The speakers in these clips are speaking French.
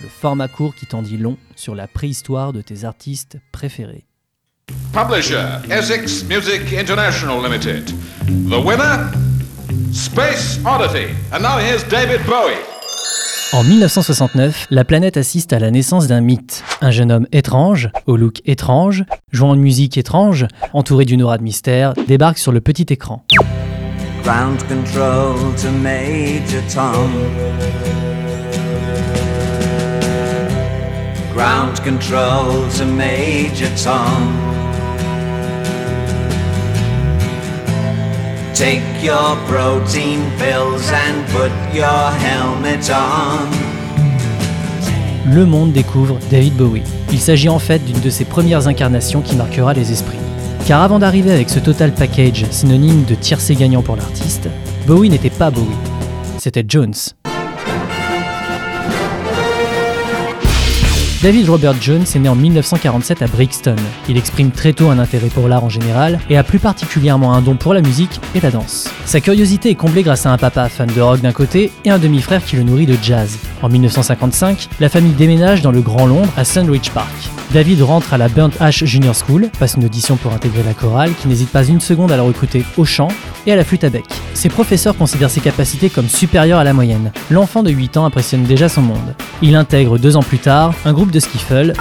le format court qui t'en dit long sur la préhistoire de tes artistes préférés. Publisher Essex Music International Limited. The winner Space Oddity. And now here's David Bowie. En 1969, la planète assiste à la naissance d'un mythe. Un jeune homme étrange, au look étrange, jouant une musique étrange, entouré d'une aura de mystère, débarque sur le petit écran. Ground control to Major Tom. Ground control to Major Tom. Take your protein pills and put your helmet on. Le monde découvre David Bowie. Il s'agit en fait d'une de ses premières incarnations qui marquera les esprits. Car avant d'arriver avec ce total package synonyme de tiercé gagnant pour l'artiste, Bowie n'était pas Bowie. C'était Jones. David Robert Jones est né en 1947 à Brixton. Il exprime très tôt un intérêt pour l'art en général et a plus particulièrement un don pour la musique et la danse. Sa curiosité est comblée grâce à un papa fan de rock d'un côté et un demi-frère qui le nourrit de jazz. En 1955, la famille déménage dans le Grand Londres à Sandwich Park. David rentre à la Burnt Ash Junior School, passe une audition pour intégrer la chorale qui n'hésite pas une seconde à le recruter au chant et à la flûte à bec. Ses professeurs considèrent ses capacités comme supérieures à la moyenne. L'enfant de 8 ans impressionne déjà son monde. Il intègre deux ans plus tard un groupe de skiffle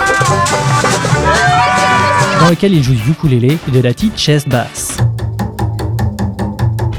dans lequel il joue du ukulélé et de la petite chest basse.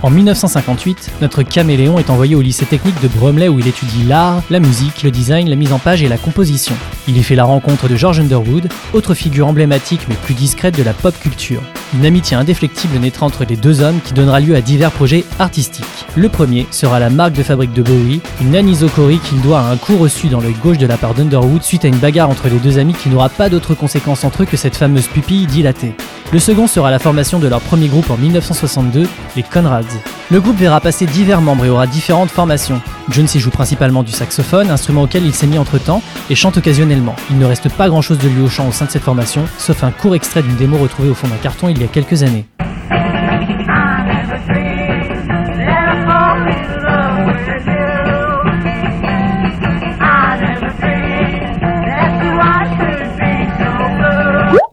En 1958, notre caméléon est envoyé au lycée technique de Bromley où il étudie l'art, la musique, le design, la mise en page et la composition. Il y fait la rencontre de George Underwood, autre figure emblématique mais plus discrète de la pop culture. Une amitié indéflectible naîtra entre les deux hommes qui donnera lieu à divers projets artistiques. Le premier sera la marque de fabrique de Bowie, une anisokori qu'il doit à un coup reçu dans l'œil gauche de la part d'Underwood suite à une bagarre entre les deux amis qui n'aura pas d'autres conséquences entre eux que cette fameuse pupille dilatée. Le second sera la formation de leur premier groupe en 1962, les Conrads. Le groupe verra passer divers membres et aura différentes formations. Jones y joue principalement du saxophone, instrument auquel il s'est mis entre temps, et chante occasionnellement. Il ne reste pas grand chose de lui au chant au sein de cette formation, sauf un court extrait d'une démo retrouvée au fond d'un carton il y a quelques années.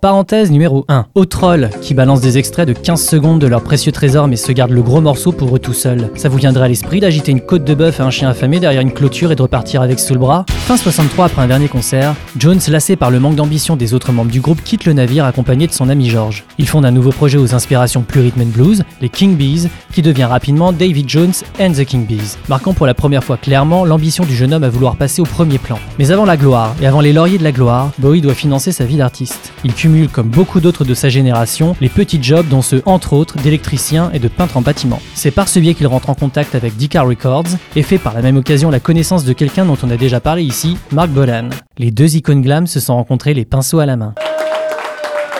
Parenthèse numéro 1. Aux trolls, qui balancent des extraits de 15 secondes de leur précieux trésor mais se gardent le gros morceau pour eux tout seuls. Ça vous viendrait à l'esprit d'agiter une côte de bœuf à un chien affamé derrière une clôture et de repartir avec sous le bras? Fin 63 après un dernier concert, Jones, lassé par le manque d'ambition des autres membres du groupe, quitte le navire accompagné de son ami George. Il fonde un nouveau projet aux inspirations plus rhythm and blues, les King Bees, qui devient rapidement David Jones and the King Bees, marquant pour la première fois clairement l'ambition du jeune homme à vouloir passer au premier plan. Mais avant la gloire, et avant les lauriers de la gloire, Bowie doit financer sa vie d'artiste. Il cumule comme beaucoup d'autres de sa génération, les petits jobs dont ceux entre autres d'électricien et de peintre en bâtiment. C'est par ce biais qu'il rentre en contact avec Decca Records et fait par la même occasion la connaissance de quelqu'un dont on a déjà parlé ici, Mark Bolan. Les deux icônes glam se sont rencontrés les pinceaux à la main.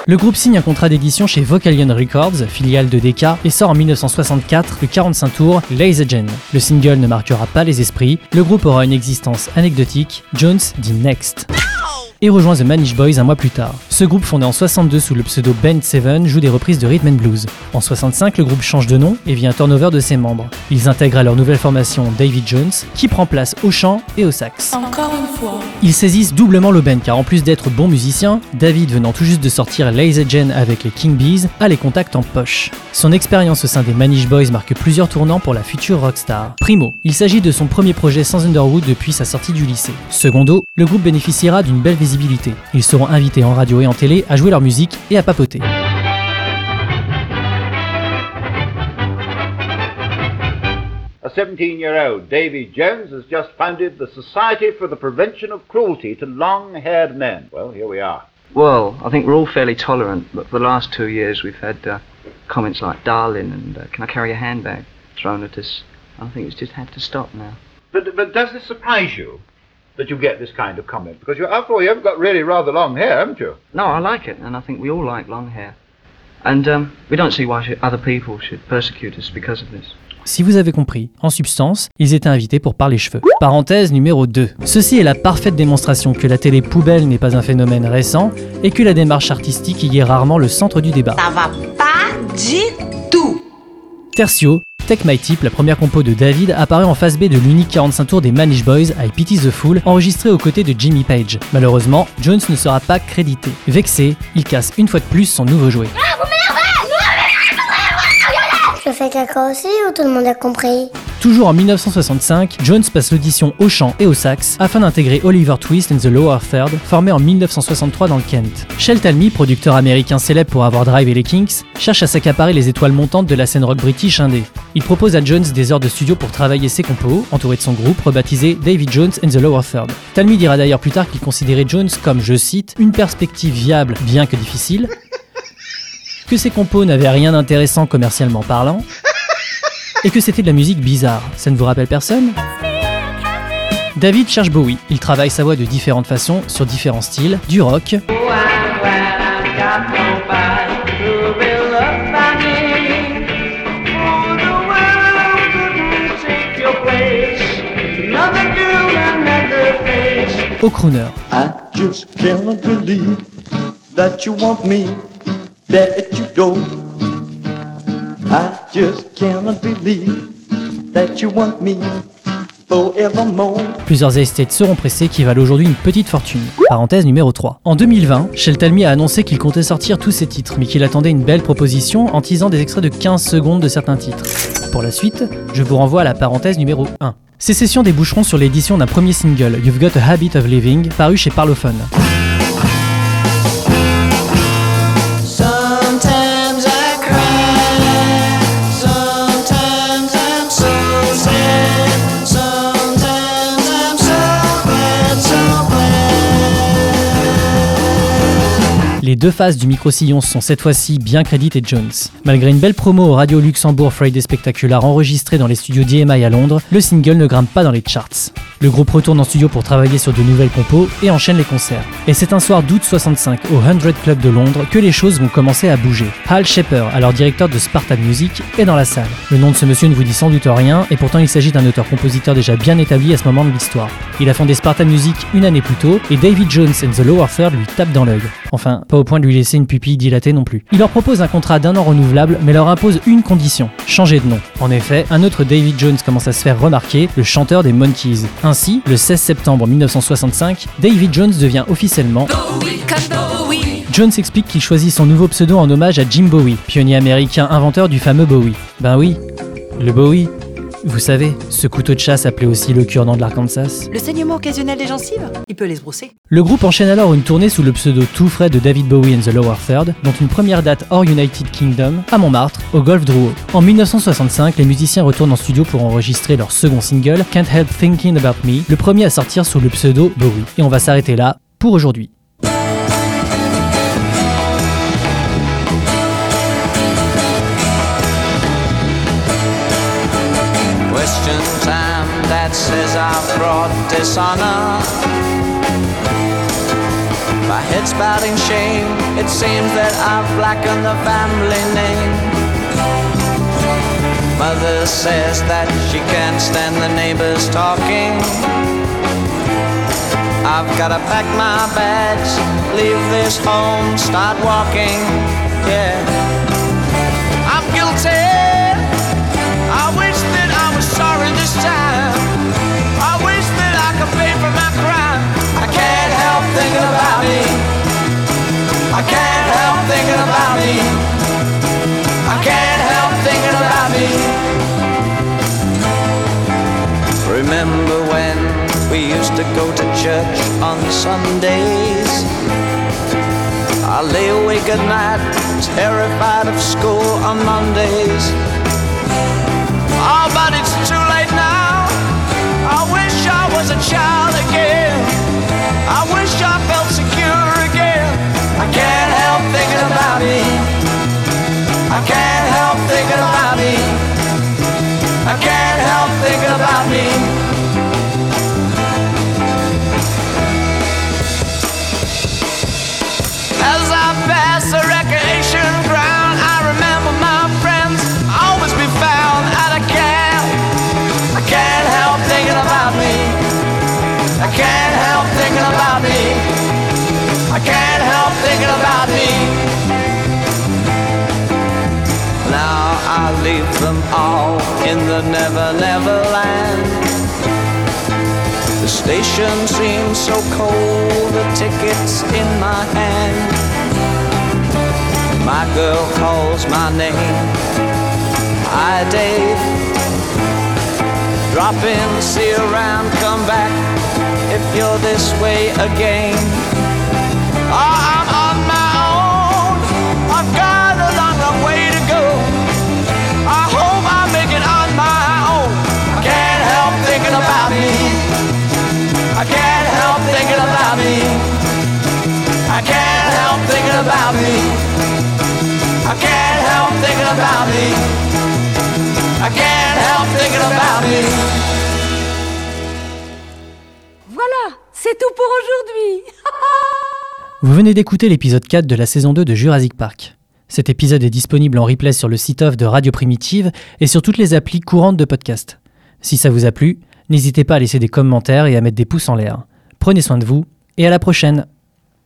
Le groupe signe un contrat d'édition chez Vocalion Records, filiale de Decca, et sort en 1964 le 45 tours Lasergen. Le single ne marquera pas les esprits, le groupe aura une existence anecdotique, Jones dit Next et rejoint The Manish Boys un mois plus tard. Ce groupe fondé en 62 sous le pseudo Band 7 joue des reprises de rhythm and blues. En 65, le groupe change de nom et vient un turnover de ses membres. Ils intègrent à leur nouvelle formation David Jones, qui prend place au chant et au sax. Encore une fois. Ils saisissent doublement l'aubaine car en plus d'être bon musicien, David venant tout juste de sortir Lazy Gen avec les King Bees, a les contacts en poche. Son expérience au sein des Manish Boys marque plusieurs tournants pour la future rockstar. Primo, il s'agit de son premier projet sans Underwood depuis sa sortie du lycée. Secondo, le groupe bénéficiera d'une belle visibilité ils seront invités en radio et en télé à jouer leur musique et à papoter. A 17-year-old Davy Jones has just founded the Society for the Prevention of Cruelty to Long-Haired Men. Well, here we are. Well, I think we're all fairly tolerant, but for the last two years we've had uh, comments like "darling" and uh, "can I carry a handbag" thrown at us. I think it's just had to stop now. But, but does this surprise you? That you get this kind of comment? Because you, after all, you haven't got really rather long hair, haven't you? No, I like it, and I think we all like long hair. And um, we don't see why should, other people should persecute us because of this. Si vous avez compris, en substance, ils étaient invités pour parler cheveux. Parenthèse numéro 2. Ceci est la parfaite démonstration que la télé poubelle n'est pas un phénomène récent et que la démarche artistique y est rarement le centre du débat. Ça va pas du tout. Tertio, Take My Tip, la première compo de David, apparaît en phase B de l'unique 45 tours des Manish Boys, I Pity the Fool, enregistré aux côtés de Jimmy Page. Malheureusement, Jones ne sera pas crédité. Vexé, il casse une fois de plus son nouveau jouet. Je fais caca aussi ou tout le monde a compris? Toujours en 1965, Jones passe l'audition au chant et au sax afin d'intégrer Oliver Twist and the Lower Third, formé en 1963 dans le Kent. Shel Talmy, producteur américain célèbre pour avoir drivé les Kinks, cherche à s'accaparer les étoiles montantes de la scène rock british indé. Il propose à Jones des heures de studio pour travailler ses compos, entouré de son groupe rebaptisé David Jones and the Lower Third. Talmy dira d'ailleurs plus tard qu'il considérait Jones comme, je cite, une perspective viable bien que difficile, que ses compos n'avaient rien d'intéressant commercialement parlant, et que c'était de la musique bizarre. Ça ne vous rappelle personne? David cherche Bowie. Il travaille sa voix de différentes façons, sur différents styles, du rock, au crooner. That you want me, that you go. I just cannot believe that you want me. Plusieurs estates seront pressés qui valent aujourd'hui une petite fortune. Parenthèse numéro 3. En 2020, Shel Talmy a annoncé qu'il comptait sortir tous ses titres, mais qu'il attendait une belle proposition en teasant des extraits de 15 secondes de certains titres. Pour la suite, je vous renvoie à la parenthèse numéro 1. Ces sessions déboucheront sur l'édition d'un premier single, You've Got a Habit of Living, paru chez Parlophone. Les deux faces du micro-sillon sont cette fois-ci bien créditées Jones. Malgré une belle promo au Radio Luxembourg Friday Spectacular enregistrée dans les studios d'EMI à Londres, le single ne grimpe pas dans les charts. Le groupe retourne en studio pour travailler sur de nouvelles compos et enchaîne les concerts. Et c'est un soir d'août 65 au 100 Club de Londres que les choses vont commencer à bouger. Hal Shepper, alors directeur de Spartan Music, est dans la salle. Le nom de ce monsieur ne vous dit sans doute rien et pourtant il s'agit d'un auteur-compositeur déjà bien établi à ce moment de l'histoire. Il a fondé Spartan Music une année plus tôt et David Jones and the Lower Third lui tape dans l'œil. Enfin, au point de lui laisser une pupille dilatée non plus. Il leur propose un contrat d'un an renouvelable mais leur impose une condition, changer de nom. En effet, un autre David Jones commence à se faire remarquer, le chanteur des Monkeys. Ainsi, le 16 septembre 1965, David Jones devient officiellement Jones explique qu'il choisit son nouveau pseudo en hommage à Jim Bowie, pionnier américain inventeur du fameux Bowie. Ben oui, le Bowie. Vous savez, ce couteau de chasse appelé aussi le cure-dent de l'Arkansas. Le saignement occasionnel des gencives Il peut les se brosser. Le groupe enchaîne alors une tournée sous le pseudo tout frais de David Bowie and the Lower Third, dont une première date hors United Kingdom, à Montmartre, au Golf Drouot. En 1965, les musiciens retournent en studio pour enregistrer leur second single, Can't Help Thinking About Me, le premier à sortir sous le pseudo Bowie. Et on va s'arrêter là pour aujourd'hui. Question time that says I've brought dishonor. My head's in shame. It seems that I've blackened the family name. Mother says that she can't stand the neighbors talking. I've gotta pack my bags, leave this home, start walking. Yeah, to go to church on Sundays? I lay awake at night, terrified of school on Mondays. Oh, but it's too late now. I wish I was a child again. I wish I felt secure again. I can't help thinking about me. I can't help thinking about me. I can't help thinking about me. Station seems so cold, the ticket's in my hand. My girl calls my name. Hi, Dave. Drop in, see around, come back if you're this way again. Voilà, c'est tout pour aujourd'hui. Vous venez d'écouter l'épisode 4 de la saison 2 de Jurassic Park. Cet épisode est disponible en replay sur le site off de Radio Primitive et sur toutes les applis courantes de podcast. Si ça vous a plu, n'hésitez pas à laisser des commentaires et à mettre des pouces en l'air. Prenez soin de vous et à la prochaine